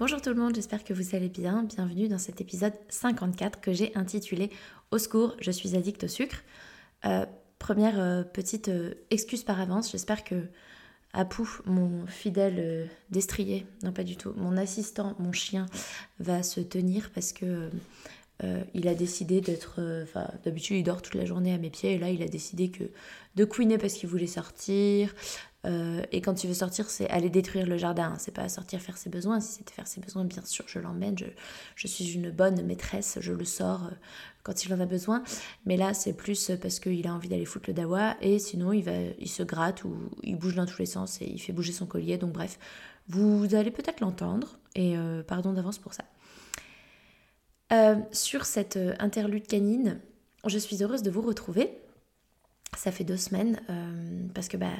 Bonjour tout le monde, j'espère que vous allez bien. Bienvenue dans cet épisode 54 que j'ai intitulé Au secours, je suis addict au sucre. Euh, première euh, petite euh, excuse par avance, j'espère que Apu, mon fidèle destrier, non pas du tout, mon assistant, mon chien, va se tenir parce que il a décidé d'être. D'habitude, il dort toute la journée à mes pieds et là, il a décidé que de couiner parce qu'il voulait sortir, euh, et quand tu veux sortir, c'est aller détruire le jardin. C'est pas sortir faire ses besoins. Si c'était faire ses besoins, bien sûr, je l'emmène. Je, suis une bonne maîtresse. Je le sors euh, quand il en a besoin. Mais là, c'est plus parce qu'il a envie d'aller foutre le dawa. Et sinon, il, va, il se gratte ou il bouge dans tous les sens et il fait bouger son collier. Donc, bref, vous allez peut-être l'entendre. Et euh, pardon d'avance pour ça. sur cette interlude canine, je suis heureuse de vous retrouver. Ça fait deux semaines parce que bah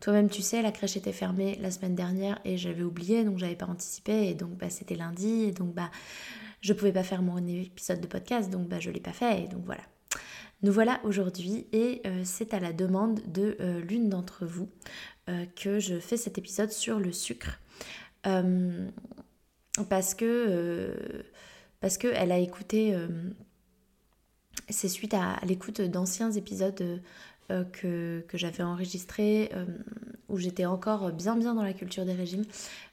toi-même, tu sais, la crèche était fermée la semaine dernière et j'avais oublié, donc j'avais pas anticipé. Et donc, bah, c'était lundi. Et donc, bah, je pouvais pas faire mon épisode de podcast. Donc, bah, je l'ai pas fait. Et donc, voilà. Nous voilà aujourd'hui et euh, c'est à la demande de euh, l'une d'entre vous euh, que je fais cet épisode sur le sucre. parce que parce qu'elle a écouté, c'est suite à l'écoute d'anciens épisodes euh, que, que j'avais enregistré euh, où j'étais encore bien bien dans la culture des régimes.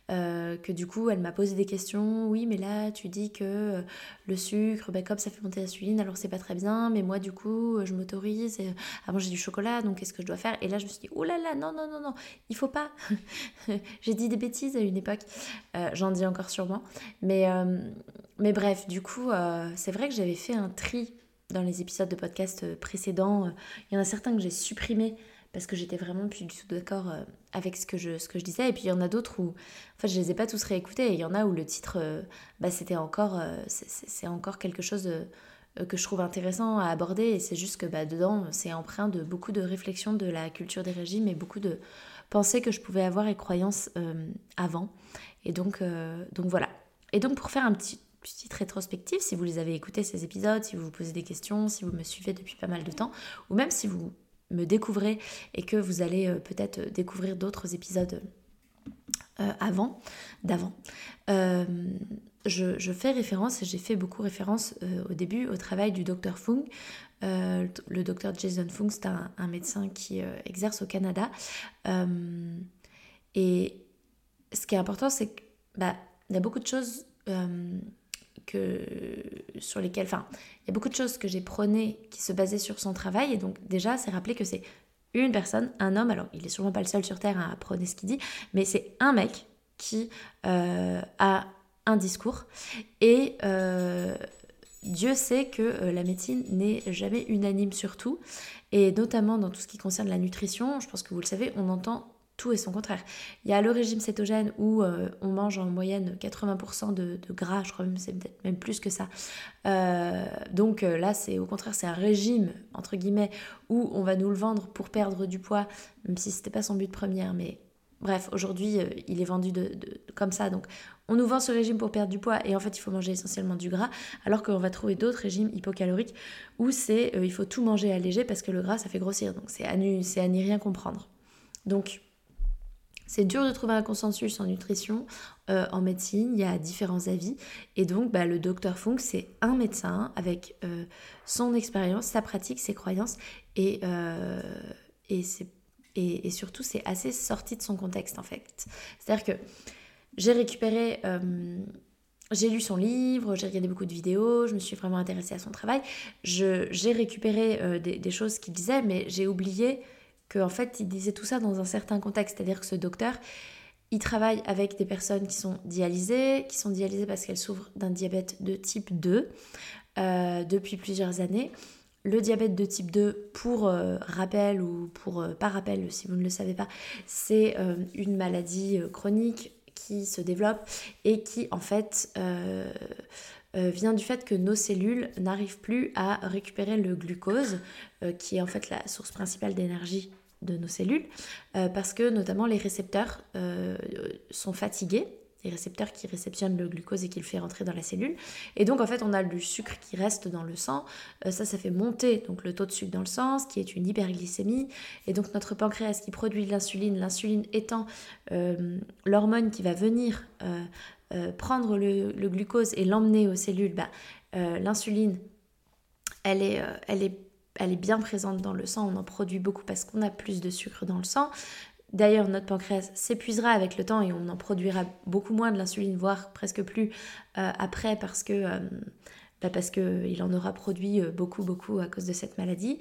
Euh, que du coup elle m'a posé des questions. Oui mais là tu dis que le sucre ben, comme ça fait monter l'insuline alors c'est pas très bien mais moi du coup je m'autorise à manger du chocolat donc qu'est-ce que je dois faire? Et là je me suis dit oh là là non non non non il faut pas. J'ai dit des bêtises à une époque. J'en dis encore sûrement. Mais mais bref du coup c'est vrai que j'avais fait un tri dans les épisodes de podcast euh, précédents. Euh, il y en a certains que j'ai supprimés parce que j'étais vraiment plus du tout d'accord euh, avec ce que, je, disais. Et puis il y en a d'autres où, en fait, je les ai pas tous réécoutés. Et il y en a où le titre, bah, c'était encore, c'est encore quelque chose que je trouve intéressant à aborder. Et c'est juste que bah, dedans, c'est empreint de beaucoup de réflexions de la culture des régimes et beaucoup de pensées que je pouvais avoir et croyances avant. Et donc, donc voilà. Et donc pour faire un petit petite rétrospective, si vous les avez écoutés ces épisodes, si vous vous posez des questions, si vous me suivez depuis pas mal de temps, ou même si vous me découvrez et que vous allez euh, peut-être découvrir d'autres épisodes euh, avant, d'avant. Euh, je, fais référence, et j'ai fait beaucoup référence au début au travail du docteur Fung. le docteur Jason Fung, c'est un, médecin qui exerce au Canada. et ce qui est important, c'est qu'il bah, y a beaucoup de choses que, sur lesquelles, enfin, il y a beaucoup de choses que j'ai prônées qui se basaient sur son travail. Et donc, déjà, c'est rappeler que c'est une personne, un homme, alors il est sûrement pas le seul sur Terre à prôner ce qu'il dit, mais c'est un mec qui euh, a un discours. Et euh, Dieu sait que euh, la médecine n'est jamais unanime sur tout, et notamment dans tout ce qui concerne la nutrition. Je pense que vous le savez, on entend tout et son contraire. Il y a le régime cétogène où euh, on mange en moyenne 80% de, gras, je crois même c'est peut-être même plus que ça. Euh, donc euh, là, c'est au contraire, c'est un régime, entre guillemets, où on va nous le vendre pour perdre du poids, même si c'était pas son but premier, mais bref, aujourd'hui, il est vendu comme ça. Donc on nous vend ce régime pour perdre du poids et en fait, il faut manger essentiellement du gras, alors qu'on va trouver d'autres régimes hypocaloriques où c'est il faut tout manger allégé parce que le gras, ça fait grossir. Donc c'est à, à n'y rien comprendre. Donc c'est dur de trouver un consensus en nutrition, euh, en médecine, il y a différents avis. Et donc, bah, le docteur Funk, c'est un médecin avec euh, son expérience, sa pratique, ses croyances, et, euh, et, et, surtout, c'est assez sorti de son contexte, en fait. C'est-à-dire que j'ai récupéré, j'ai lu son livre, j'ai regardé beaucoup de vidéos, je me suis vraiment intéressée à son travail. J'ai récupéré des, choses qu'il disait, mais j'ai oublié qu'en fait, il disait tout ça dans un certain contexte. C'est-à-dire que ce docteur, il travaille avec des personnes qui sont dialysées, qui sont dialysées parce qu'elles souffrent d'un diabète de type 2 euh, depuis plusieurs années. Le diabète de type 2, pour euh, rappel ou pour euh, pas rappel si vous ne le savez pas, c'est une maladie chronique qui se développe et qui en fait vient du fait que nos cellules n'arrivent plus à récupérer le glucose, qui est en fait la source principale d'énergie de nos cellules, euh, parce que notamment les récepteurs euh, sont fatigués, les récepteurs qui réceptionnent le glucose et qui le fait rentrer dans la cellule. Et donc en fait on a du sucre qui reste dans le sang, euh, ça ça fait monter donc le taux de sucre dans le sang, ce qui est une hyperglycémie. Et donc notre pancréas qui produit l'insuline, l'insuline étant l'hormone qui va venir prendre le, glucose et l'emmener aux cellules, bah, l'insuline elle est, elle est elle est bien présente dans le sang, on en produit beaucoup parce qu'on a plus de sucre dans le sang. D'ailleurs, notre pancréas s'épuisera avec le temps et on en produira beaucoup moins de l'insuline, voire presque plus euh, après parce que euh, bah parce qu'il en aura produit euh, beaucoup, beaucoup à cause de cette maladie.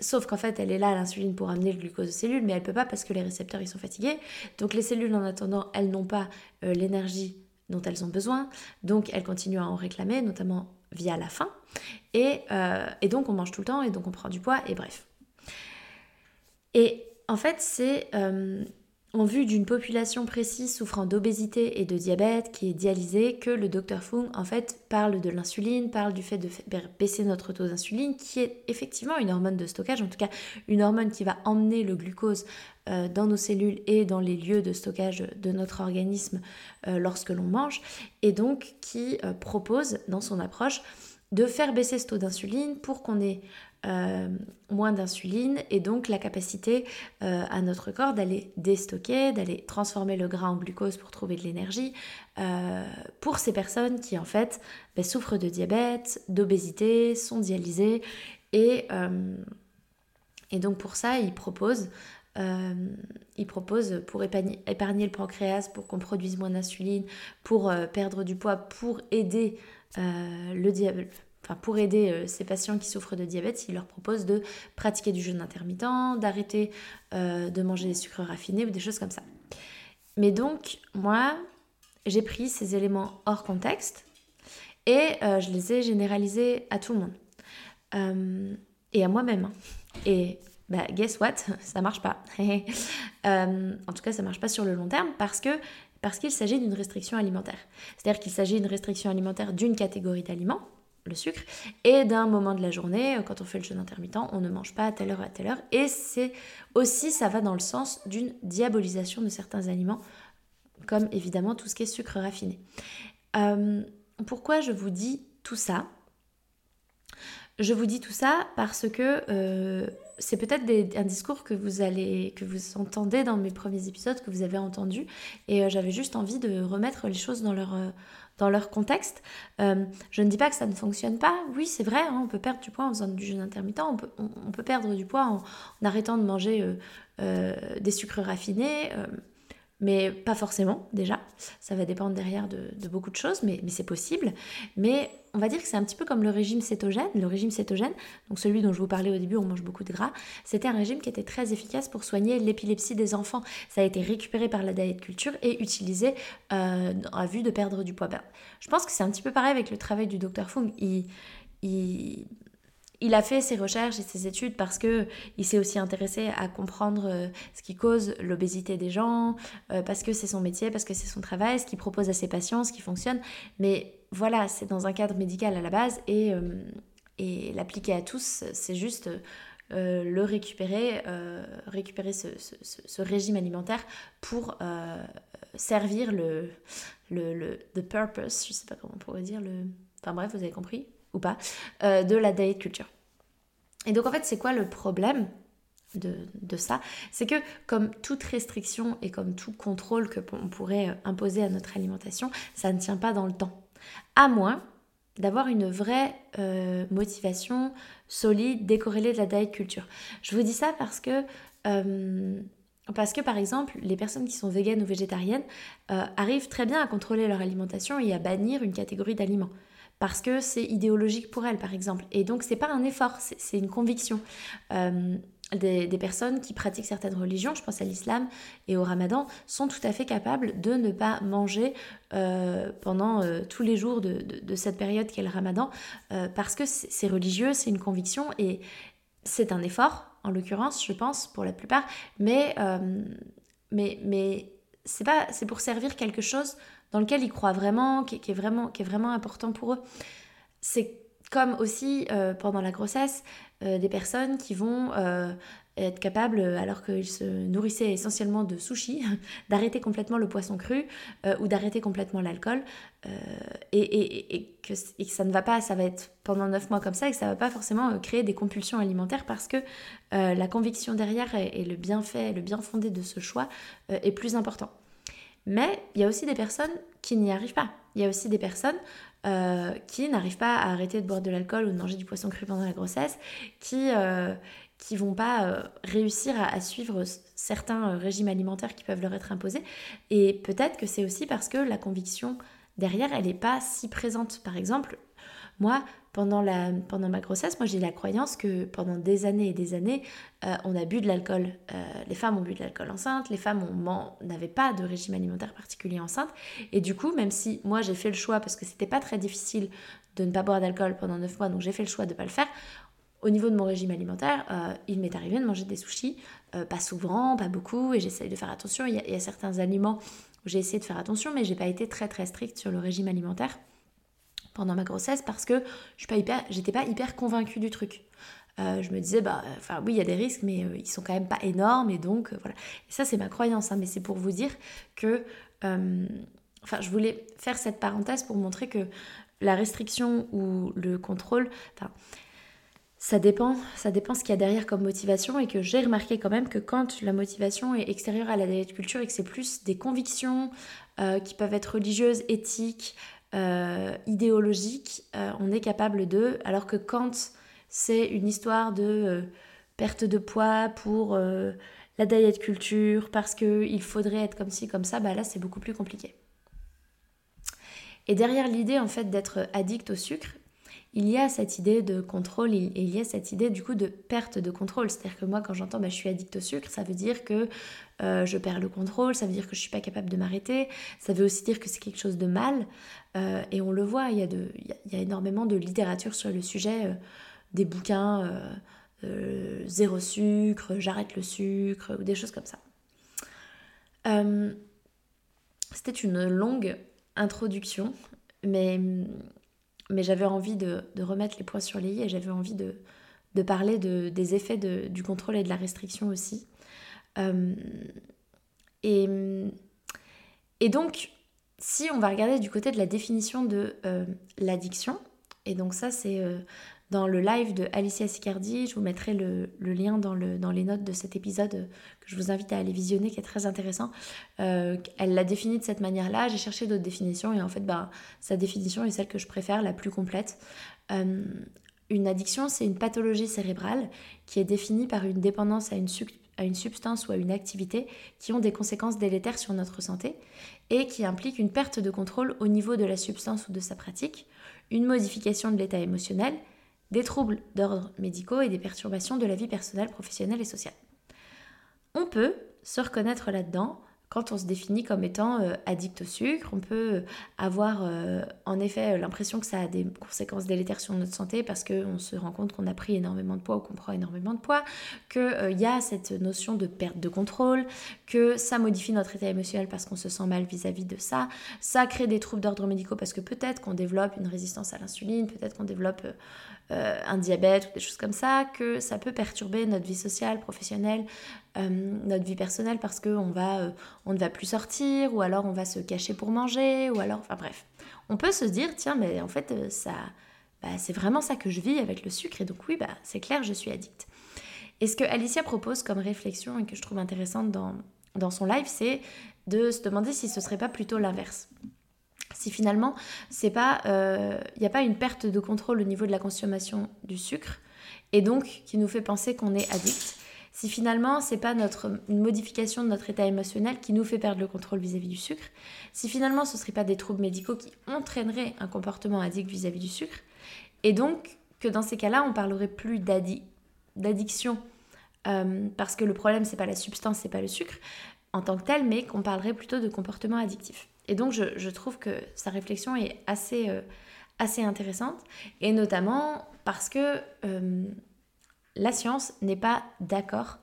sauf qu'en fait, elle est là, l'insuline, pour amener le glucose aux cellules, mais elle peut pas parce que les récepteurs, ils sont fatigués. Donc les cellules, en attendant, elles n'ont pas l'énergie dont elles ont besoin. Donc elles continuent à en réclamer, notamment via la faim. Euh, et, donc on mange tout le temps et donc on prend du poids et bref. Et en fait c'est euh, en vue d'une population précise souffrant d'obésité et de diabète qui est dialysée que le docteur Fung en fait parle de l'insuline, parle du fait de baisser notre taux d'insuline qui est effectivement une hormone de stockage, en tout cas une hormone qui va emmener le glucose euh, dans nos cellules et dans les lieux de stockage de notre organisme lorsque l'on mange et donc qui propose dans son approche de faire baisser ce taux d'insuline pour qu'on ait euh, moins d'insuline et donc la capacité euh, à notre corps d'aller déstocker, d'aller transformer le gras en glucose pour trouver de l'énergie euh, pour ces personnes qui en fait ben, souffrent de diabète, d'obésité, sont dialysées et, et donc pour ça il propose il propose pour épargner, épargner, le pancréas, pour qu'on produise moins d'insuline, pour perdre du poids, pour aider le diabète, enfin pour aider euh, ces patients qui souffrent de diabète, il leur propose de pratiquer du jeûne intermittent, d'arrêter euh, de manger des sucres raffinés ou des choses comme ça. Mais donc, moi, j'ai pris ces éléments hors contexte et euh, je les ai généralisés à tout le monde. et à moi-même. Hein. Et bah, guess what? Ça marche pas. en tout cas, ça marche pas sur le long terme parce que parce qu'il s'agit d'une restriction alimentaire. C'est-à-dire qu'il s'agit d'une restriction alimentaire d'une catégorie d'aliments, le sucre, et d'un moment de la journée, euh, quand on fait le jeûne intermittent, on ne mange pas à telle heure à telle heure. Et c'est aussi, ça va dans le sens d'une diabolisation de certains aliments, comme évidemment tout ce qui est sucre raffiné. Euh, pourquoi je vous dis tout ça? Je vous dis tout ça parce que euh, c'est peut-être un discours que vous allez, que vous entendez dans mes premiers épisodes, que vous avez entendu, et j'avais juste envie de remettre les choses dans leur dans leur contexte. Euh, je ne dis pas que ça ne fonctionne pas. Oui, c'est vrai, hein, on peut perdre du poids en faisant du jeûne intermittent, on peut, on, peut perdre du poids en, arrêtant de manger euh, euh, des sucres raffinés mais pas forcément déjà. Ça va dépendre derrière de, beaucoup de choses, mais, c'est possible. Mais on va dire que c'est un petit peu comme le régime cétogène. Le régime cétogène, donc celui dont je vous parlais au début, on mange beaucoup de gras, c'était un régime qui était très efficace pour soigner l'épilepsie des enfants. Ça a été récupéré par la diet culture et utilisé euh, à vue de perdre du poids. Ben, je pense que c'est un petit peu pareil avec le travail du docteur Fung. il, il a fait ses recherches et ses études parce que il s'est aussi intéressé à comprendre euh, ce qui cause l'obésité des gens, euh, parce que c'est son métier, parce que c'est son travail, ce qu'il propose à ses patients, ce qui fonctionne. Mais voilà, c'est dans un cadre médical à la base et, euh, et l'appliquer à tous, c'est juste le récupérer, récupérer ce, ce, régime alimentaire pour servir le, le, le the purpose, je sais pas comment on pourrait dire, le... Enfin bref, vous avez compris ou pas, de la diet culture. Et donc en fait, c'est quoi le problème de, ça? C'est que comme toute restriction et comme tout contrôle que on pourrait euh, imposer à notre alimentation, ça ne tient pas dans le temps. À moins d'avoir une vraie euh, motivation solide, décorrélée de la diet culture. Je vous dis ça parce que euh, parce que par exemple, les personnes qui sont véganes ou végétariennes euh, arrivent très bien à contrôler leur alimentation et à bannir une catégorie d'aliments. Parce que c'est idéologique pour elles, par exemple. Et donc, c'est pas un effort, c'est une conviction. Euh, des, personnes qui pratiquent certaines religions, je pense à l'islam et au ramadan, sont tout à fait capables de ne pas manger euh, pendant tous les jours de, cette période qu'est le ramadan, parce que c'est religieux, c'est une conviction et c'est un effort, en l'occurrence, je pense, pour la plupart, mais, euh, mais, mais c'est pour servir quelque chose dans lequel ils croient vraiment, qui, est, vraiment, qui est vraiment important pour eux. C'est comme aussi euh, pendant la grossesse, euh, des personnes qui vont être capables, alors qu'ils se nourrissaient essentiellement de sushi, d'arrêter complètement le poisson cru ou d'arrêter complètement l'alcool. Et, que, ça ne va pas, ça va être pendant 9 mois comme ça et que ça ne va pas forcément créer des compulsions alimentaires parce que la conviction derrière et, le bienfait, le bien fondé de ce choix est plus important. Mais il y a aussi des personnes qui n'y arrivent pas. Il y a aussi des personnes qui n'arrivent pas à arrêter de boire de l'alcool ou de manger du poisson cru pendant la grossesse, qui, qui vont pas euh, réussir à, suivre certains euh, régimes alimentaires qui peuvent leur être imposés. Et peut-être que c'est aussi parce que la conviction derrière, elle n'est pas si présente. Par exemple, moi, pendant, la, pendant ma grossesse, moi j'ai la croyance que pendant des années et des années, euh, on a bu de l'alcool. les femmes ont bu de l'alcool enceinte, les femmes n'avaient pas de régime alimentaire particulier enceinte. Et du coup, même si moi j'ai fait le choix, parce que c'était pas très difficile de ne pas boire d'alcool pendant 9 mois, donc j'ai fait le choix de ne pas le faire, au niveau de mon régime alimentaire, euh, il m'est arrivé de manger des sushis, euh, pas souvent, pas beaucoup, et j'essaye de faire attention. Il y, a, certains aliments où j'ai essayé de faire attention, mais j'ai pas été très très stricte sur le régime alimentaire pendant ma grossesse parce que je n'étais pas, hyper, pas hyper convaincue du truc. Euh, je me disais, bah, enfin oui, il y a des risques, mais ils sont quand même pas énormes, et donc voilà. Et ça, c'est ma croyance, hein, mais c'est pour vous dire que, enfin, je voulais faire cette parenthèse pour montrer que la restriction ou le contrôle, enfin, ça dépend, ça dépend ce qu'il y a derrière comme motivation et que j'ai remarqué quand même que quand la motivation est extérieure à la culture et que c'est plus des convictions euh, qui peuvent être religieuses, éthiques, euh, idéologiques, euh, on est capable de, alors que quand c'est une histoire de perte de poids pour la diet culture, parce qu'il faudrait être comme ci, comme ça, bah là c'est beaucoup plus compliqué. Et derrière l'idée en fait d'être addict au sucre, il y a cette idée de contrôle et il y a cette idée du coup de perte de contrôle. C'est-à-dire que moi quand j'entends bah, je suis addict au sucre, ça veut dire que euh, je perds le contrôle, ça veut dire que je suis pas capable de m'arrêter, ça veut aussi dire que c'est quelque chose de mal. Euh, et on le voit, il y, a énormément de littérature sur le sujet, euh, des bouquins zéro sucre, j'arrête le sucre, ou des choses comme ça. C'était une longue introduction, mais mais j'avais envie de, remettre les points sur les i et j'avais envie de, parler de, des effets du contrôle et de la restriction aussi. Euh, et, et, donc, si on va regarder du côté de la définition de euh, l'addiction, et donc ça c'est euh, dans le live de Alicia Sicardi. Je vous mettrai le, lien dans, le, dans, les notes de cet épisode que je vous invite à aller visionner, qui est très intéressant. Euh, elle l'a défini de cette manière-là. J'ai cherché d'autres définitions et en fait, bah, sa définition est celle que je préfère, la plus complète. Euh, une addiction, c'est une pathologie cérébrale qui est définie par une dépendance à une, à une substance ou à une activité qui ont des conséquences délétères sur notre santé et qui implique une perte de contrôle au niveau de la substance ou de sa pratique, une modification de l'état émotionnel des troubles d'ordre médicaux et des perturbations de la vie personnelle, professionnelle et sociale. On peut se reconnaître là-dedans quand on se définit comme étant euh, addict au sucre, on peut euh, avoir euh, en effet l'impression que ça a des conséquences délétères sur notre santé parce qu'on se rend compte qu'on a pris énormément de poids ou qu'on prend énormément de poids, qu'il y a cette notion de perte de contrôle, que ça modifie notre état émotionnel parce qu'on se sent mal vis-à-vis de ça, ça crée des troubles d'ordre médicaux parce que peut-être qu'on développe une résistance à l'insuline, peut-être qu'on développe un diabète ou des choses comme ça, que ça peut perturber notre vie sociale, professionnelle, euh, notre vie personnelle parce qu'on va, euh, on ne va plus sortir, ou alors on va se cacher pour manger, ou alors, enfin bref. On peut se dire, tiens, mais en fait, euh, ça, bah, c'est vraiment ça que je vis avec le sucre, et donc oui, bah, c'est clair, je suis addict. Et ce que Alicia propose comme réflexion et que je trouve intéressante dans, dans son live, c'est de se demander si ce serait pas plutôt l'inverse. Si finalement, il n'y a pas une perte de contrôle au niveau de la consommation du sucre, et donc qui nous fait penser qu'on est addict, si finalement c'est pas notre une modification de notre état émotionnel qui nous fait perdre le contrôle vis-à-vis du sucre, si finalement ce ne serait pas des troubles médicaux qui entraîneraient un comportement addict vis-à-vis du sucre, et donc que dans ces cas-là on parlerait plus d'addiction euh, parce que le problème c'est pas la substance, c'est pas le sucre en tant que tel, mais qu'on parlerait plutôt de comportement addictif. Et donc je, trouve que sa réflexion est assez, euh, assez intéressante, et notamment parce que euh, la science n'est pas d'accord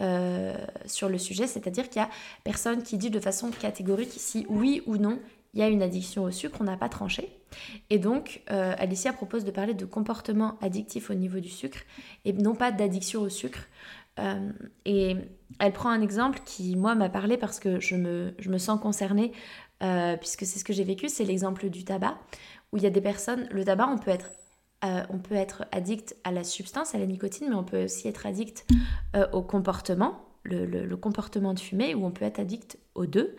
euh, sur le sujet, c'est-à-dire qu'il y a personne qui dit de façon catégorique si oui ou non il y a une addiction au sucre, on n'a pas tranché. Et donc, Alicia propose de parler de comportement addictif au niveau du sucre et non pas d'addiction au sucre. Et elle prend un exemple qui, moi, m'a parlé parce que je me, je me sens concernée, puisque c'est ce que j'ai vécu, c'est l'exemple du tabac, où il y a des personnes, le tabac, on peut être euh, on peut être addict à la substance, à la nicotine, mais on peut aussi être addict euh, au comportement, le, comportement de fumer, ou on peut être addict aux deux.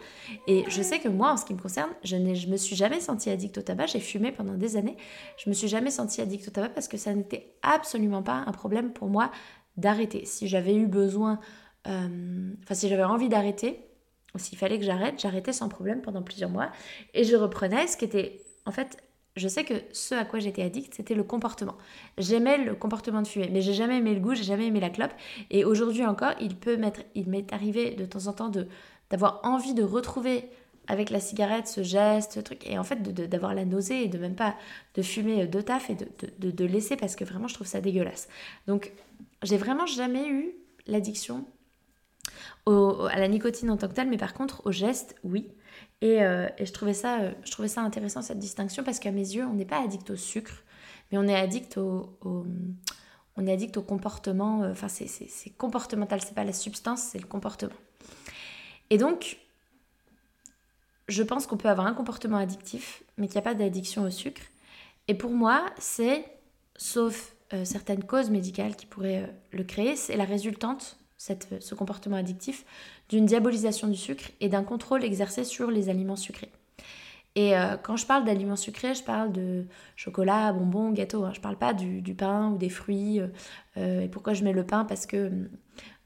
Et je sais que moi, en ce qui me concerne, je ne me suis jamais sentie addict au tabac. J'ai fumé pendant des années. Je me suis jamais sentie addict au tabac parce que ça n'était absolument pas un problème pour moi d'arrêter. Si j'avais eu besoin, euh, enfin si j'avais envie d'arrêter, s'il fallait que j'arrête, j'arrêtais sans problème pendant plusieurs mois et je reprenais, ce qui était en fait je sais que ce à quoi j'étais addict, c'était le comportement. J'aimais le comportement de fumer, mais j'ai jamais aimé le goût, j'ai jamais aimé la clope. Et aujourd'hui encore, il peut m'être, m'est arrivé de temps en temps d'avoir envie de retrouver avec la cigarette ce geste, ce truc, et en fait d'avoir la nausée et de même pas de fumer de taf et de, de, de laisser parce que vraiment je trouve ça dégueulasse. Donc j'ai vraiment jamais eu l'addiction à la nicotine en tant que telle, mais par contre au geste, oui. Euh, et, je, trouvais ça, euh, je trouvais ça intéressant cette distinction parce qu'à mes yeux, on n'est pas addict au sucre, mais on est addict au, on est addict au comportement. Euh, enfin, c'est comportemental, c'est pas la substance, c'est le comportement. Et donc, je pense qu'on peut avoir un comportement addictif, mais qu'il n'y a pas d'addiction au sucre. Et pour moi, c'est, sauf certaines causes médicales qui pourraient le créer, c'est la résultante ce comportement addictif, d'une diabolisation du sucre et d'un contrôle exercé sur les aliments sucrés. Et euh, quand je parle d'aliments sucrés, je parle de chocolat, bonbons, gâteaux. Hein. Je ne parle pas du, pain ou des fruits. Euh, euh, et pourquoi je mets le pain? Parce que hum,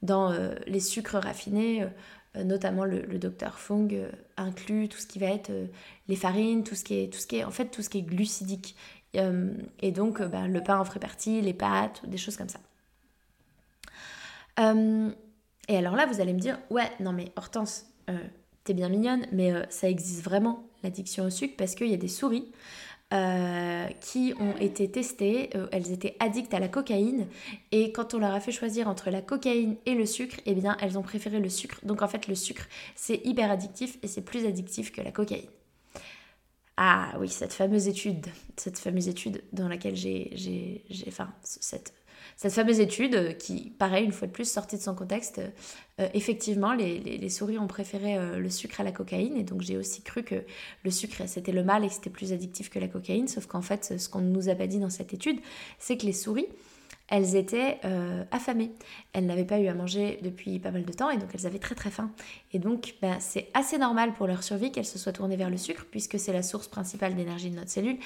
dans les sucres raffinés, notamment le, le Dr Fung inclut tout ce qui va être les farines, tout ce qui est, tout ce qui est, en fait, tout ce qui est glucidique. et donc, bah, le pain en ferait partie, les pâtes, des choses comme ça. Euh, et alors là, vous allez me dire, ouais, non mais Hortense, euh, t'es bien mignonne, mais euh, ça existe vraiment, l'addiction au sucre, parce qu'il y a des souris qui ont été testées, elles étaient addictes à la cocaïne, et quand on leur a fait choisir entre la cocaïne et le sucre, eh bien, elles ont préféré le sucre. Donc en fait, le sucre, c'est hyper addictif, et c'est plus addictif que la cocaïne. Ah oui, cette fameuse étude, cette fameuse étude dans laquelle j'ai, enfin, cette cette fameuse étude euh, qui, pareil, une fois de plus, sortie de son contexte, euh, effectivement, les, souris ont préféré euh, le sucre à la cocaïne. Et donc, j'ai aussi cru que le sucre, c'était le mal et que c'était plus addictif que la cocaïne. Sauf qu'en fait, ce qu'on ne nous a pas dit dans cette étude, c'est que les souris, elles étaient affamées. Elles n'avaient pas eu à manger depuis pas mal de temps et donc elles avaient très très faim. Et donc ben, c'est assez normal pour leur survie qu'elles se soient tournées vers le sucre puisque c'est la source principale d'énergie de notre cellule,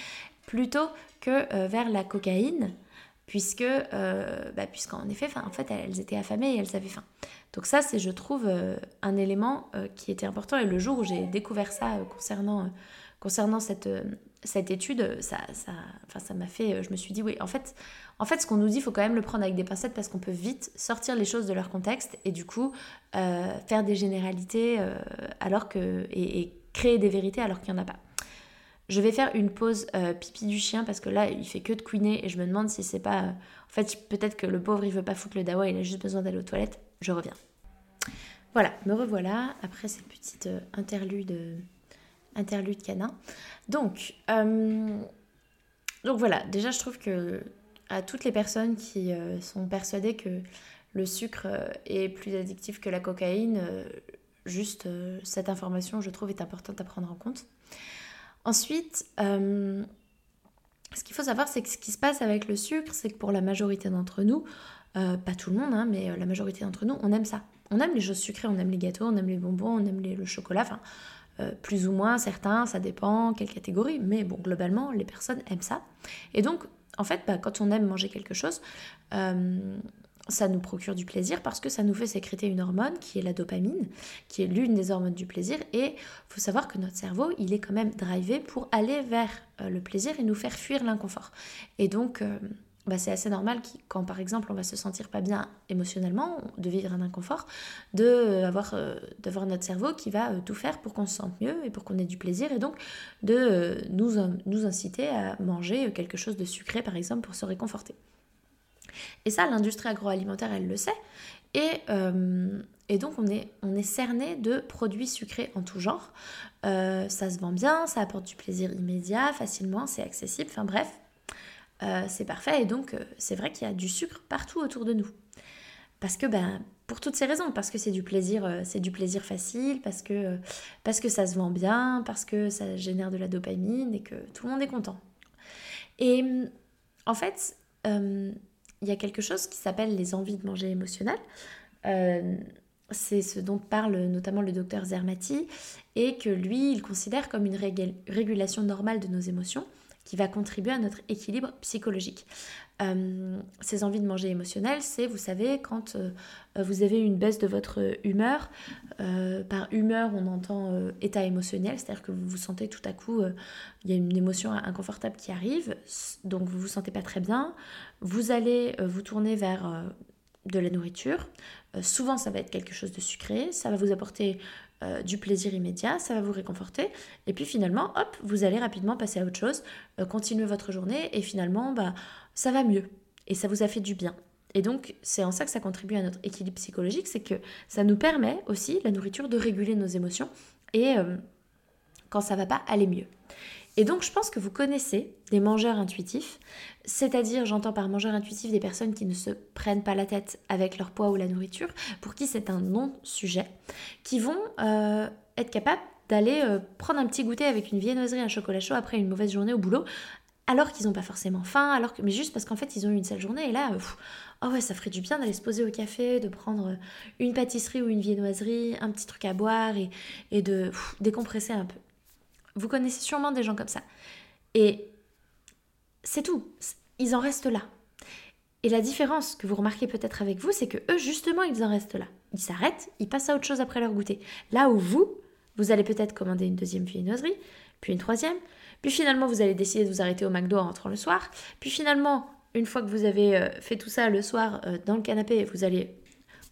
plutôt que vers la cocaïne puisque, euh, bah, puisqu'en effet, en fait, elles étaient affamées et elles avaient faim. Donc ça, c'est, je trouve, euh, un élément euh, qui était important. Et le jour où j'ai découvert ça concernant, concernant cette, cette étude, ça, enfin, ça m'a fait, je me suis dit, oui, en fait, en fait, ce qu'on nous dit, il faut quand même le prendre avec des pincettes parce qu'on peut vite sortir les choses de leur contexte et du coup faire des généralités alors que, et, et créer des vérités alors qu'il n'y en a pas. Je vais faire une pause euh, pipi du chien parce que là, il fait que de couiner et je me demande si c'est pas. en fait, peut-être que le pauvre, il veut pas foutre le dawa, il a juste besoin d'aller aux toilettes. Je reviens. Voilà, me revoilà après cette petite euh, interlude, interlude canin. Donc, euh, donc voilà, déjà, je trouve que à toutes les personnes qui sont persuadées que le sucre est plus addictif que la cocaïne, juste cette information, je trouve, est importante à prendre en compte. Ensuite, euh, ce qu'il faut savoir, c'est que ce qui se passe avec le sucre, c'est que pour la majorité d'entre nous, euh, pas tout le monde, hein, mais euh, la majorité d'entre nous, on aime ça. On aime les choses sucrées, on aime les gâteaux, on aime les bonbons, on aime le chocolat, enfin, plus ou moins, certains, ça dépend quelle catégorie, mais bon, globalement, les personnes aiment ça. Et donc, en fait, bah, quand on aime manger quelque chose, ça nous procure du plaisir parce que ça nous fait sécréter une hormone qui est la dopamine, qui est l'une des hormones du plaisir. Et il faut savoir que notre cerveau, il est quand même drivé pour aller vers euh, le plaisir et nous faire fuir l'inconfort. Et donc, euh, bah, c'est assez normal quand par exemple on va se sentir pas bien émotionnellement, de vivre un inconfort, de euh, avoir, d'avoir notre cerveau qui va tout faire pour qu'on se sente mieux et pour qu'on ait du plaisir et donc de nous, nous inciter à manger quelque chose de sucré par exemple pour se réconforter. Et ça, l'industrie agroalimentaire, elle le sait. Et, euh, et donc, on est, on est cerné de produits sucrés en tout genre. Euh, ça se vend bien, ça apporte du plaisir immédiat, facilement, c'est accessible. Enfin bref, euh, c'est parfait. Et donc, c'est vrai qu'il y a du sucre partout autour de nous. Parce que, ben, pour toutes ces raisons, parce que c'est du plaisir, c'est du plaisir facile, parce que, parce que ça se vend bien, parce que ça génère de la dopamine et que tout le monde est content. Et en fait, il y a quelque chose qui s'appelle les envies de manger émotionnelles. Euh, c'est ce dont parle notamment le docteur Zermati, et que lui, il considère comme une régulation normale de nos émotions qui va contribuer à notre équilibre psychologique. Euh, ces envies de manger émotionnelles, c'est, vous savez, quand euh, vous avez une baisse de votre humeur, euh, par humeur on entend état émotionnel, c'est-à-dire que vous vous sentez tout à coup, il y a une émotion inconfortable qui arrive, donc vous vous sentez pas très bien, vous allez vous tourner vers de la nourriture, souvent ça va être quelque chose de sucré, ça va vous apporter euh, du plaisir immédiat, ça va vous réconforter. Et puis finalement, hop, vous allez rapidement passer à autre chose, euh, continuer votre journée et finalement, bah, ça va mieux. Et ça vous a fait du bien. Et donc, c'est en ça que ça contribue à notre équilibre psychologique, c'est que ça nous permet aussi, la nourriture, de réguler nos émotions et euh, quand ça va pas, aller mieux. Et donc, je pense que vous connaissez des mangeurs intuitifs, c'est-à-dire, j'entends par mangeurs intuitifs des personnes qui ne se prennent pas la tête avec leur poids ou la nourriture, pour qui c'est un non-sujet, qui vont euh, être capables d'aller euh, prendre un petit goûter avec une viennoiserie, un chocolat chaud après une mauvaise journée au boulot, alors qu'ils n'ont pas forcément faim, alors que, mais juste parce qu'en fait ils ont eu une sale journée et là, euh, oh ouais, ça ferait du bien d'aller se poser au café, de prendre une pâtisserie ou une viennoiserie, un petit truc à boire et, et de décompresser un peu. Vous connaissez sûrement des gens comme ça. Et c'est tout. Ils en restent là. Et la différence que vous remarquez peut-être avec vous, c'est que eux, justement, ils en restent là. Ils s'arrêtent, ils passent à autre chose après leur goûter. Là où vous, vous allez peut-être commander une deuxième viennoiserie, puis une troisième, puis finalement, vous allez décider de vous arrêter au McDo en rentrant le soir, puis finalement, une fois que vous avez euh, fait tout ça le soir euh, dans le canapé, vous allez,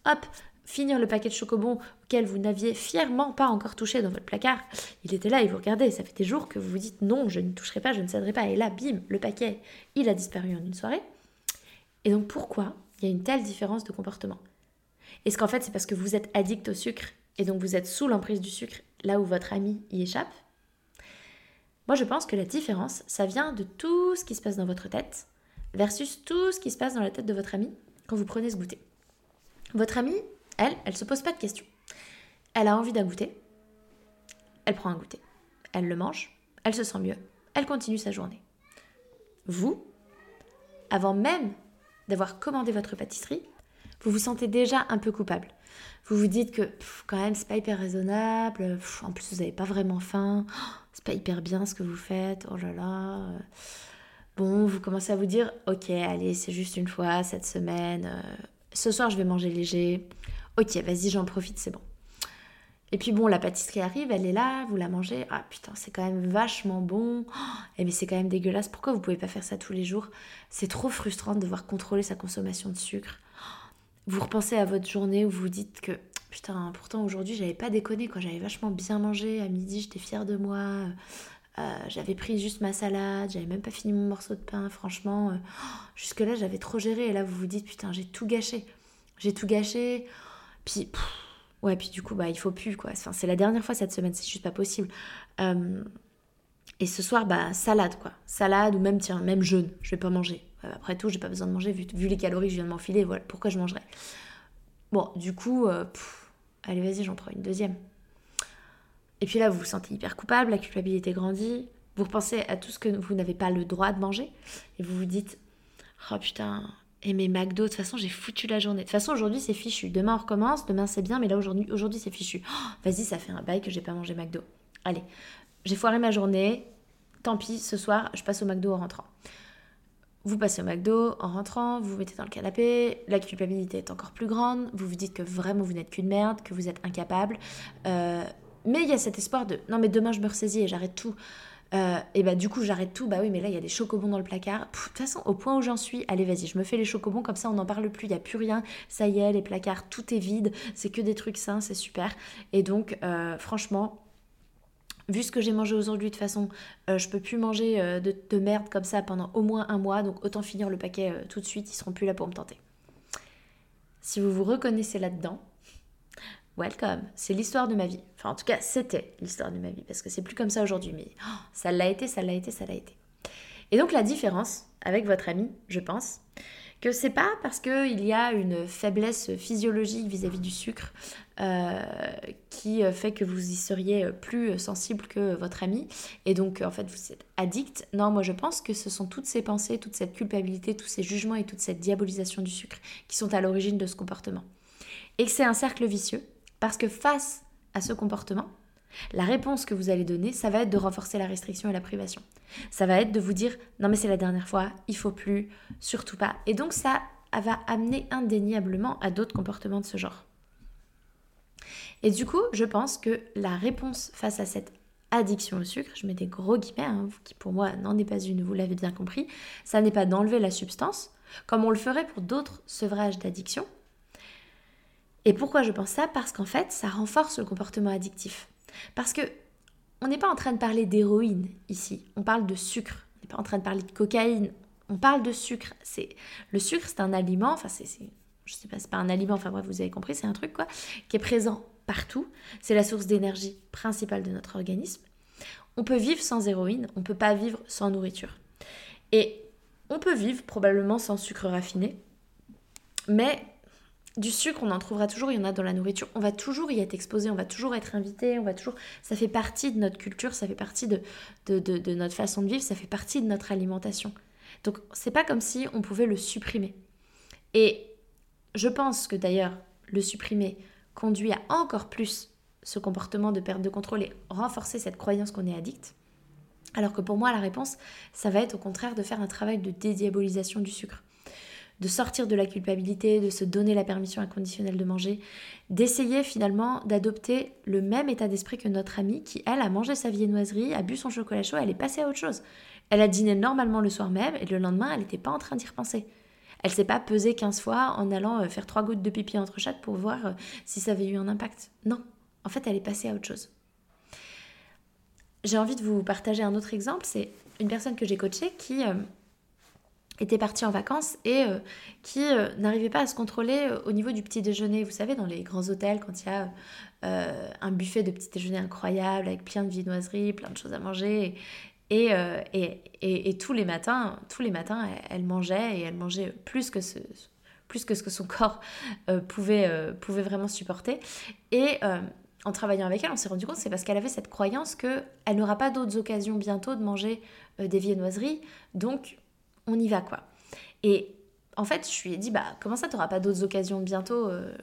hop, finir le paquet de chocobons auquel vous n'aviez fièrement pas encore touché dans votre placard. Il était là et vous regardez, ça fait des jours que vous vous dites non, je ne toucherai pas, je ne céderai pas. Et là, bim, le paquet, il a disparu en une soirée. Et donc pourquoi il y a une telle différence de comportement? Est-ce qu'en fait c'est parce que vous êtes addict au sucre et donc vous êtes sous l'emprise du sucre là où votre ami y échappe? Moi je pense que la différence, ça vient de tout ce qui se passe dans votre tête versus tout ce qui se passe dans la tête de votre ami quand vous prenez ce goûter. Votre ami, elle, elle se pose pas de questions. Elle a envie d'un goûter. Elle prend un goûter. Elle le mange. Elle se sent mieux. Elle continue sa journée. Vous, avant même d'avoir commandé votre pâtisserie, vous vous sentez déjà un peu coupable. Vous vous dites que quand même c'est pas hyper raisonnable, en plus vous n'avez pas vraiment faim, c'est pas hyper bien ce que vous faites, oh là là. Bon, vous commencez à vous dire ok, allez, c'est juste une fois cette semaine, euh, ce soir je vais manger léger, Ok, vas-y, j'en profite, c'est bon. Et puis bon, la pâtisserie arrive, elle est là, vous la mangez. Ah putain, c'est quand même vachement bon. Oh, eh mais c'est quand même dégueulasse. Pourquoi vous pouvez pas faire ça tous les jours? C'est trop frustrant de devoir contrôler sa consommation de sucre. Vous repensez à votre journée où vous dites que putain, pourtant aujourd'hui j'avais pas déconné quoi. J'avais vachement bien mangé. À midi, j'étais fière de moi. Euh, j'avais pris juste ma salade, j'avais même pas fini mon morceau de pain. Franchement, euh, jusque-là j'avais trop géré. Et là vous vous dites putain, j'ai tout gâché. J'ai tout gâché. Puis, ouais, puis du coup, bah, il faut plus, quoi. C'est la dernière fois cette semaine, c'est juste pas possible. Euh, et ce soir, bah, salade, quoi. Salade ou même, tiens, même jeûne. Je vais pas manger. Euh, après tout, j'ai pas besoin de manger vu, vu, les calories que je viens de m'enfiler. Voilà, pourquoi je mangerais? Bon, du coup, euh, allez, vas-y, j'en prends une deuxième. Et puis là, vous vous sentez hyper coupable, la culpabilité grandit. Vous repensez à tout ce que vous n'avez pas le droit de manger. Et vous vous dites, oh putain, et mes McDo, de toute façon, j'ai foutu la journée. De toute façon, aujourd'hui, c'est fichu. Demain, on recommence. Demain, c'est bien. Mais là, aujourd'hui, c'est fichu. Oh, vas-y, ça fait un bail que j'ai pas mangé McDo. Allez, j'ai foiré ma journée. Tant pis, ce soir, je passe au McDo en rentrant. Vous passez au McDo en rentrant, vous vous mettez dans le canapé, la culpabilité est encore plus grande, vous vous dites que vraiment vous n'êtes qu'une merde, que vous êtes incapable. Euh, mais il y a cet espoir de non mais demain je me ressaisis et j'arrête tout. Euh, et bah du coup j'arrête tout, bah oui mais là il y a des chocobons dans le placard. De toute façon au point où j'en suis, allez vas-y je me fais les chocobons comme ça on n'en parle plus, il n'y a plus rien, ça y est les placards tout est vide, c'est que des trucs sains, c'est super. Et donc euh, franchement vu ce que j'ai mangé aujourd'hui, de toute façon, euh, je peux plus manger euh, de, merde comme ça pendant au moins un mois, donc autant finir le paquet euh, tout de suite, ils seront plus là pour me tenter. Si vous vous reconnaissez là-dedans, welcome, c'est l'histoire de ma vie. Enfin, en tout cas, c'était l'histoire de ma vie, parce que c'est plus comme ça aujourd'hui, mais oh, ça l'a été, ça l'a été, ça l'a été. Et donc la différence avec votre ami, je pense, que c'est pas parce qu'il y a une faiblesse physiologique vis-à-vis du sucre qui fait que vous y seriez plus sensible que votre ami et donc en fait vous êtes addict. Non, moi je pense que ce sont toutes ces pensées, toute cette culpabilité, tous ces jugements et toute cette diabolisation du sucre qui sont à l'origine de ce comportement. Et que c'est un cercle vicieux parce que face à ce comportement, la réponse que vous allez donner, ça va être de renforcer la restriction et la privation. Ça va être de vous dire non mais c'est la dernière fois, il faut plus, surtout pas. Et donc ça va amener indéniablement à d'autres comportements de ce genre. Et du coup, je pense que la réponse face à cette addiction au sucre, je mets des gros guillemets, hein, qui pour moi n'en est pas une, vous l'avez bien compris, ça n'est pas d'enlever la substance, comme on le ferait pour d'autres sevrages d'addiction. Et pourquoi je pense ça? Parce qu'en fait, ça renforce le comportement addictif. Parce que on n'est pas en train de parler d'héroïne ici, on parle de sucre. On n'est pas en train de parler de cocaïne, on parle de sucre. C'est le sucre, c'est un aliment, enfin c'est je sais pas, c'est pas un aliment, enfin bref, vous avez compris, c'est un truc quoi, qui est présent partout. C'est la source d'énergie principale de notre organisme. On peut vivre sans héroïne, on peut pas vivre sans nourriture. Et on peut vivre probablement sans sucre raffiné, mais du sucre, on en trouvera toujours, il y en a dans la nourriture. On va toujours y être exposé, on va toujours être invité, on va toujours. Ça fait partie de notre culture, ça fait partie de, de, notre façon de vivre, ça fait partie de notre alimentation. Donc c'est pas comme si on pouvait le supprimer. Et je pense que d'ailleurs, le supprimer conduit à encore plus ce comportement de perte de contrôle et renforcer cette croyance qu'on est addict. Alors que pour moi, la réponse, ça va être au contraire de faire un travail de dédiabolisation du sucre de sortir de la culpabilité, de se donner la permission inconditionnelle de manger, d'essayer finalement d'adopter le même état d'esprit que notre amie qui, elle, a mangé sa viennoiserie, a bu son chocolat chaud, elle est passée à autre chose. Elle a dîné normalement le soir même et le lendemain, elle n'était pas en train d'y repenser. Elle s'est pas pesée 15 fois en allant euh, faire trois gouttes de pipi entre chaque pour voir euh, si ça avait eu un impact. Non, en fait, elle est passée à autre chose. J'ai envie de vous partager un autre exemple, c'est une personne que j'ai coachée qui euh, était partie en vacances et qui n'arrivait pas à se contrôler au niveau du petit déjeuner. Vous savez, dans les grands hôtels, quand il y a un buffet de petit déjeuner incroyable avec plein de viennoiseries, plein de choses à manger. Et, et, tous les matins, tous les matins, elle, mangeait et elle mangeait plus que ce, plus que ce que son corps pouvait, pouvait vraiment supporter. Et en travaillant avec elle, on s'est rendu compte c'est parce qu'elle avait cette croyance qu'elle n'aura pas d'autres occasions bientôt de manger des viennoiseries. Donc, on y va quoi. Et en fait, je lui ai dit, bah comment ça, t'auras pas d'autres occasions bientôt euh,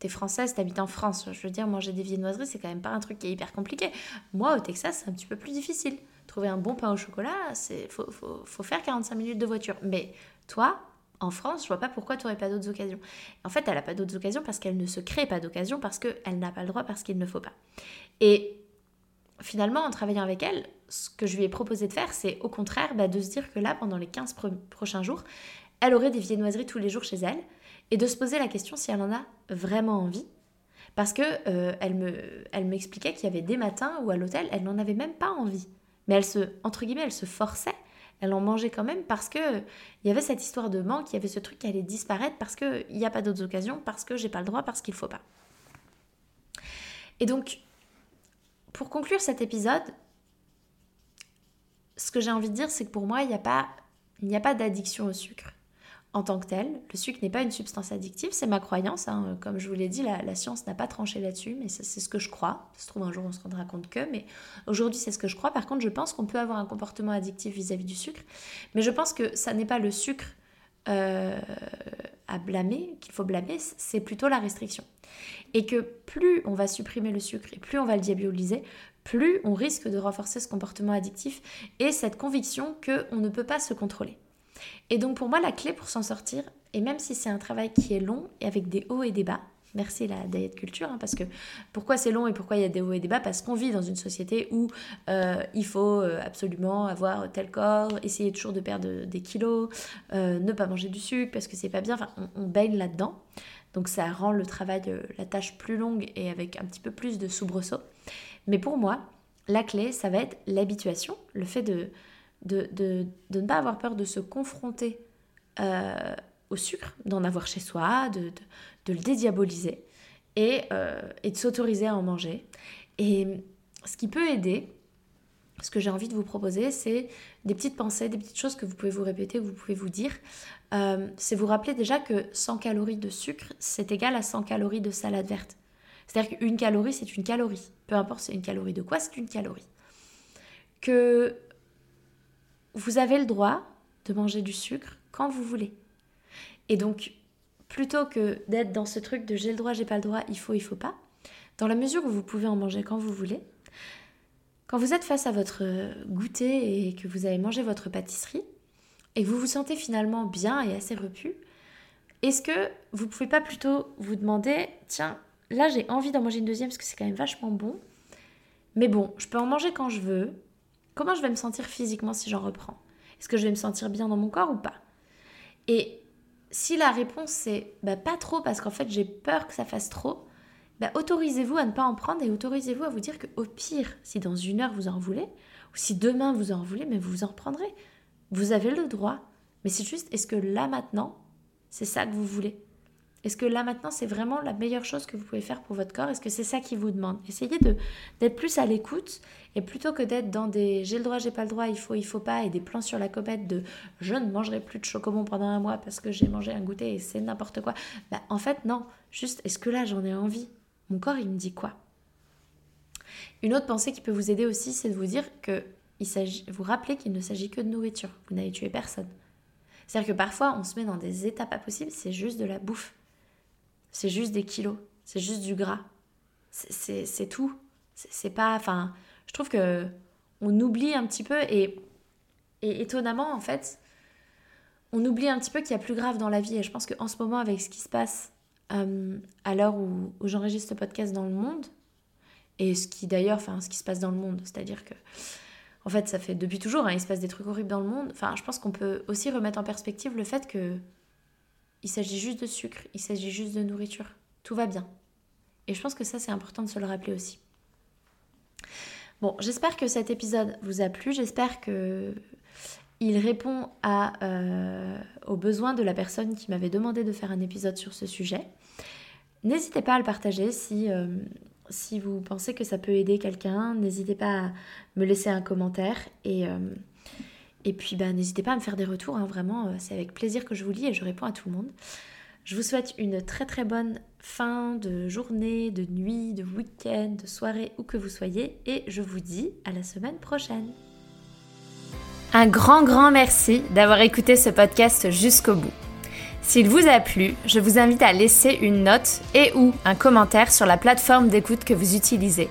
T'es française, t'habites en France. Je veux dire, manger des viennoiseries, c'est quand même pas un truc qui est hyper compliqué. Moi, au Texas, c'est un petit peu plus difficile. Trouver un bon pain au chocolat, c'est faut, faut, faire 45 minutes de voiture. Mais toi, en France, je vois pas pourquoi tu n'aurais pas d'autres occasions. En fait, elle n'a pas d'autres occasions parce qu'elle ne se crée pas d'occasion, parce qu'elle n'a pas le droit, parce qu'il ne faut pas. Et finalement, en travaillant avec elle, ce que je lui ai proposé de faire, c'est au contraire bah, de se dire que là, pendant les 15 prochains jours, elle aurait des viennoiseries tous les jours chez elle et de se poser la question si elle en a vraiment envie. Parce que euh, elle me, elle m'expliquait qu'il y avait des matins où à l'hôtel, elle n'en avait même pas envie. Mais elle se, entre elle se forçait. Elle en mangeait quand même parce que il y avait cette histoire de manque, il y avait ce truc qui allait disparaître parce qu'il n'y a pas d'autres occasions, parce que j'ai pas le droit, parce qu'il faut pas. Et donc, pour conclure cet épisode, ce que j'ai envie de dire, c'est que pour moi, il n'y a pas d'addiction au sucre en tant que tel. Le sucre n'est pas une substance addictive, c'est ma croyance. Hein. Comme je vous l'ai dit, la, science n'a pas tranché là-dessus, mais c'est ce que je crois. Se trouve, un jour, on se rendra compte que, mais aujourd'hui, c'est ce que je crois. Par contre, je pense qu'on peut avoir un comportement addictif vis-à-vis du sucre, mais je pense que ça n'est pas le sucre euh, à blâmer, qu'il faut blâmer, c'est plutôt la restriction. Et que plus on va supprimer le sucre et plus on va le diaboliser, plus on risque de renforcer ce comportement addictif et cette conviction qu'on ne peut pas se contrôler. Et donc pour moi, la clé pour s'en sortir, et même si c'est un travail qui est long et avec des hauts et des bas, merci la diet culture, hein, parce que pourquoi c'est long et pourquoi il y a des hauts et des bas? Parce qu'on vit dans une société où euh, il faut euh, absolument avoir tel corps, essayer toujours de perdre des kilos, euh, ne pas manger du sucre parce que c'est pas bien, on baigne là-dedans. Donc ça rend le travail, la tâche plus longue et avec un petit peu plus de soubresaut. Mais pour moi, la clé, ça va être l'habituation, le fait de, de, de, de, ne pas avoir peur de se confronter au sucre, d'en avoir chez soi, de, de le dédiaboliser et, euh, et de s'autoriser à en manger. Et ce qui peut aider, ce que j'ai envie de vous proposer, c'est des petites pensées, des petites choses que vous pouvez vous répéter, que vous pouvez vous dire. Euh, c'est vous rappeler déjà que 100 calories de sucre, c'est égal à 100 calories de salade verte. C'est-à-dire qu'une calorie, c'est une calorie. Peu importe c'est une calorie de quoi, c'est une calorie? Que vous avez le droit de manger du sucre quand vous voulez. Et donc, plutôt que d'être dans ce truc de j'ai le droit, j'ai pas le droit, il faut, il faut pas, dans la mesure où vous pouvez en manger quand vous voulez, quand vous êtes face à votre goûter et que vous avez mangé votre pâtisserie et que vous vous sentez finalement bien et assez repu, est-ce que vous pouvez pas plutôt vous demander, tiens, là j'ai envie d'en manger une deuxième parce que c'est quand même vachement bon, mais bon, je peux en manger quand je veux, comment je vais me sentir physiquement si j'en reprends? Est-ce que je vais me sentir bien dans mon corps ou pas? Et si la réponse c'est bah, pas trop parce qu'en fait j'ai peur que ça fasse trop, bah, autorisez-vous à ne pas en prendre et autorisez-vous à vous dire que au pire, si dans une heure vous en voulez, ou si demain vous en voulez, mais vous en reprendrez. Vous avez le droit. Mais c'est juste, est-ce que là maintenant, c'est ça que vous voulez? Est-ce que là maintenant c'est vraiment la meilleure chose que vous pouvez faire pour votre corps? Est-ce que c'est ça qui vous demande? Essayez d'être plus à l'écoute et plutôt que d'être dans des j'ai le droit, j'ai pas le droit, il faut, il faut pas et des plans sur la comète de je ne mangerai plus de chocobon pendant un mois parce que j'ai mangé un goûter et c'est n'importe quoi. Bah, en fait non, juste est-ce que là j'en ai envie? Mon corps il me dit quoi? Une autre pensée qui peut vous aider aussi c'est de vous dire que il vous rappelez qu'il ne s'agit que de nourriture, vous n'avez tué personne. C'est-à-dire que parfois on se met dans des états pas possibles, c'est juste de la bouffe c'est juste des kilos, c'est juste du gras. C'est tout. C'est pas. Enfin, je trouve que on oublie un petit peu et, et étonnamment, en fait, on oublie un petit peu qu'il y a plus grave dans la vie. Et je pense qu'en ce moment, avec ce qui se passe euh, à l'heure où, j'enregistre ce podcast dans le monde, et ce qui d'ailleurs, enfin, ce qui se passe dans le monde, c'est-à-dire que, en fait, ça fait depuis toujours, hein, il se passe des trucs horribles dans le monde. Enfin, je pense qu'on peut aussi remettre en perspective le fait que il s'agit juste de sucre, il s'agit juste de nourriture. Tout va bien. Et je pense que ça, c'est important de se le rappeler aussi. Bon, j'espère que cet épisode vous a plu. J'espère que il répond à, euh, aux besoins de la personne qui m'avait demandé de faire un épisode sur ce sujet. N'hésitez pas à le partager si, euh, vous pensez que ça peut aider quelqu'un. N'hésitez pas à me laisser un commentaire et, euh, et puis, bah, n'hésitez pas à me faire des retours, hein, vraiment, euh, c'est avec plaisir que je vous lis et je réponds à tout le monde. Je vous souhaite une très très bonne fin de journée, de nuit, de week-end, de soirée, où que vous soyez, et je vous dis à la semaine prochaine. Un grand grand merci d'avoir écouté ce podcast jusqu'au bout. S'il vous a plu, je vous invite à laisser une note et ou un commentaire sur la plateforme d'écoute que vous utilisez.